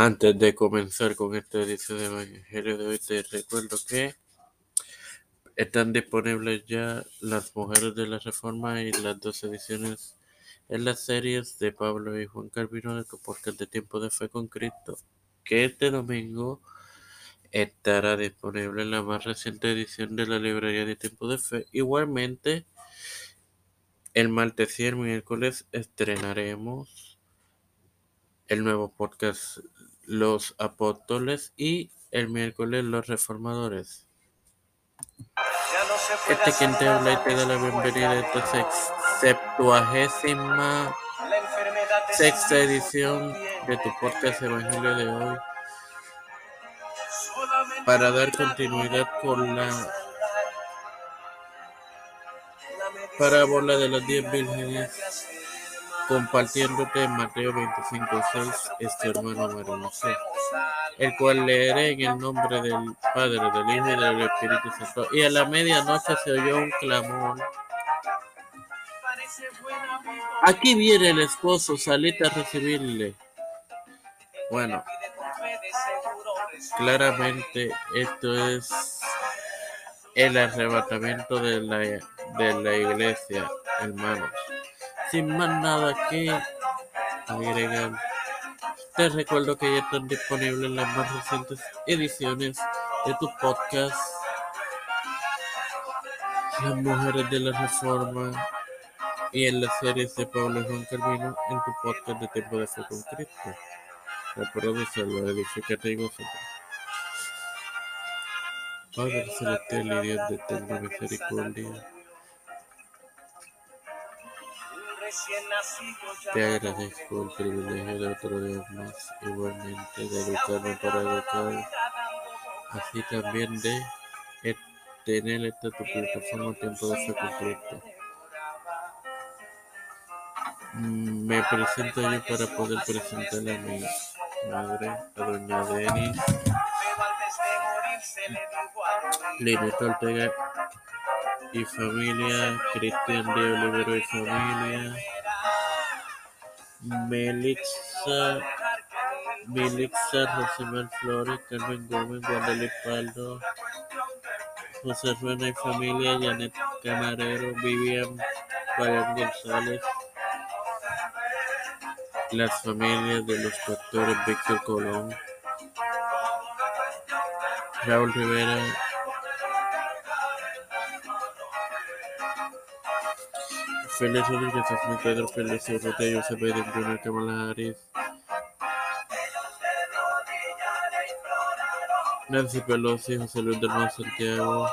Antes de comenzar con esta edición de Evangelio de hoy, te recuerdo que están disponibles ya Las Mujeres de la Reforma y las dos ediciones en las series de Pablo y Juan Calvino de tu podcast de Tiempo de Fe con Cristo, que este domingo estará disponible en la más reciente edición de la librería de Tiempo de Fe. Igualmente, el martes y el miércoles estrenaremos el nuevo podcast Los Apóstoles y el miércoles Los Reformadores. Este quien te habla y te da la bienvenida a esta septuagésima sexta edición de tu podcast Evangelio de hoy. para dar continuidad con la parábola de las diez vírgenes compartiéndote en Mateo 25.6 este hermano María el cual leeré en el nombre del Padre, del Hijo y del Espíritu Santo. Y a la medianoche se oyó un clamor. Aquí viene el esposo, salite a recibirle. Bueno, claramente esto es el arrebatamiento de la, de la iglesia, hermanos. Sin más nada que agregar, te recuerdo que ya están disponibles las más recientes ediciones de tu podcast Las Mujeres de la Reforma y en las series de Pablo Juan Carvino en tu podcast de Tiempo de Fe con Cristo. Hacerlo, edifícate y gózate. Padre celestial y Dios de eterna misericordia, te agradezco el privilegio de otro día más, igualmente de educarme para educar, así también de tener esta tu plataforma tiempo de fe completo. Me presento yo para poder presentarle a mi madre, a doña Denis, Lineta Ortega y familia, Cristian de Olivero y familia, Melixa, Melixa Rosemar Flores, Carmen Gómez, Guadalupe Paldo, José Ruena y familia, Janet Camarero, Vivian Pagán González, las familias de los pastores Víctor Colón, Raúl Rivera, Félix Rodríguez, Smith, Pedro Josep Biden Jr., Kamala Harris, Nancy Pelosi, José Luis del Mar Santiago,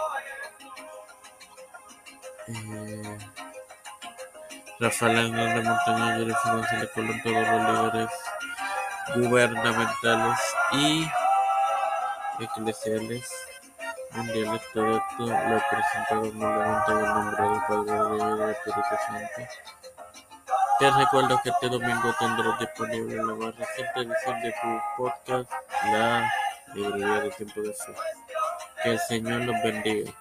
eh, Rafael Hernández Montaña, Jerry de Colón, todos los líderes gubernamentales y eclesiales mundiales, todo esto lo presentado nuevamente en el nombre del Padre, y del Espíritu. Te recuerdo que este domingo tendrás disponible la más reciente edición de tu podcast, la librería de tiempo de fe. Que el Señor los bendiga.